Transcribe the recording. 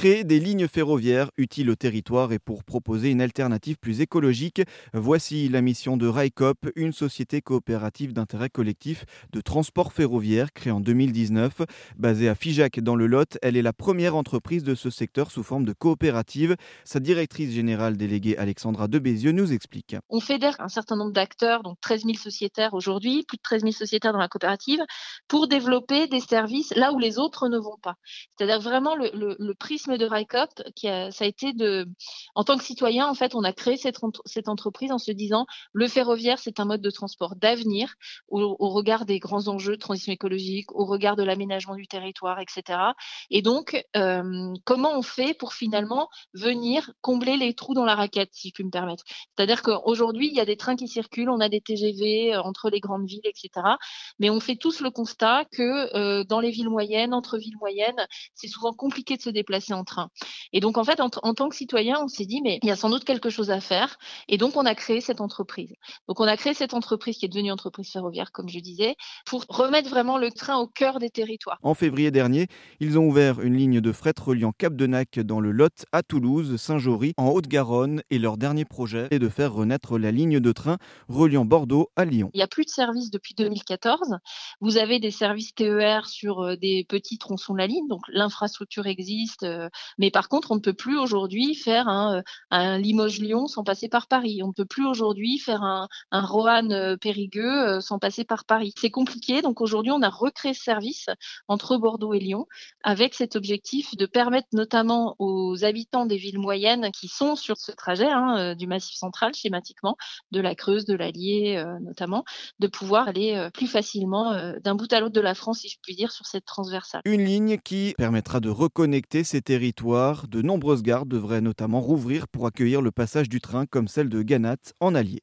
Créer des lignes ferroviaires utiles au territoire et pour proposer une alternative plus écologique, voici la mission de RAICOP, une société coopérative d'intérêt collectif de transport ferroviaire créée en 2019. Basée à Figeac dans le Lot, elle est la première entreprise de ce secteur sous forme de coopérative. Sa directrice générale déléguée Alexandra Debézieux nous explique. On fédère un certain nombre d'acteurs, donc 13 000 sociétaires aujourd'hui, plus de 13 000 sociétaires dans la coopérative, pour développer des services là où les autres ne vont pas. C'est-à-dire vraiment le, le de a, ça a été de, en tant que citoyen, en fait, on a créé cette, cette entreprise en se disant, le ferroviaire, c'est un mode de transport d'avenir au, regard des grands enjeux de transition écologique, au regard de l'aménagement du territoire, etc. Et donc, euh, comment on fait pour finalement venir combler les trous dans la raquette, si je puis me permettre? C'est-à-dire qu'aujourd'hui, il y a des trains qui circulent, on a des TGV euh, entre les grandes villes, etc. Mais on fait tous le constat que euh, dans les villes moyennes, entre villes moyennes, c'est souvent compliqué de se déplacer en train. Et donc, en fait, en, tant que citoyen, on s'est dit, mais il y a sans doute quelque chose à faire. Et donc, on a créé cette entreprise. Donc, on a créé cette entreprise qui est devenue entreprise ferroviaire, comme je disais, pour remettre vraiment le train au cœur des territoires. En février dernier, ils ont ouvert une ligne de fret reliant Cap de Nac dans le Lot à Toulouse, Saint-Jory, en Haute-Garonne. Et leur dernier projet est de faire renaître la ligne de train reliant Bordeaux à Lyon. Il n'y a plus de services depuis 2014. Vous avez des services TER sur euh, des petits tronçons de la ligne, donc l'infrastructure existe, euh, mais par contre, on ne peut plus aujourd'hui faire un, euh, un Limoges-Lyon sans passer par Paris. On ne peut plus aujourd'hui faire un, un Roanne-Périgueux euh, sans passer par Paris. C'est compliqué. Donc aujourd'hui, on a recréé ce service entre Bordeaux et Lyon avec cet objectif de permettre notamment aux habitants des villes moyennes qui sont sur ce trajet hein, du Massif central schématiquement, de la Creuse, de l'Allier notamment, de pouvoir aller plus facilement d'un bout à l'autre de la France, si je puis dire, sur cette transversale. Une ligne qui permettra de reconnecter ces territoire, de nombreuses gares devraient notamment rouvrir pour accueillir le passage du train comme celle de Ganat en Allier.